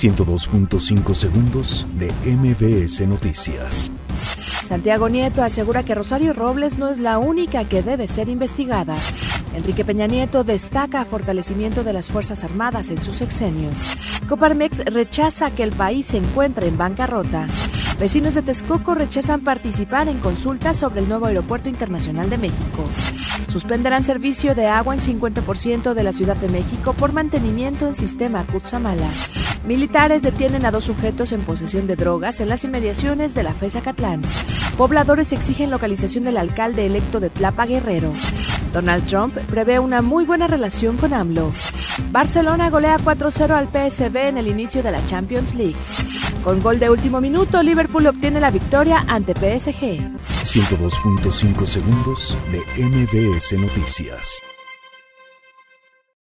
102.5 segundos de MBS Noticias. Santiago Nieto asegura que Rosario Robles no es la única que debe ser investigada. Enrique Peña Nieto destaca fortalecimiento de las Fuerzas Armadas en su sexenio. Coparmex rechaza que el país se encuentre en bancarrota. Vecinos de Texcoco rechazan participar en consultas sobre el nuevo Aeropuerto Internacional de México. Suspenderán servicio de agua en 50% de la Ciudad de México por mantenimiento en sistema Cutzamala. Militares detienen a dos sujetos en posesión de drogas en las inmediaciones de la FESA Catlán. Pobladores exigen localización del alcalde electo de Tlapa Guerrero. Donald Trump prevé una muy buena relación con AMLO. Barcelona golea 4-0 al PSV en el inicio de la Champions League. Con gol de último minuto, Liverpool obtiene la victoria ante PSG. 102.5 segundos de MBS Noticias.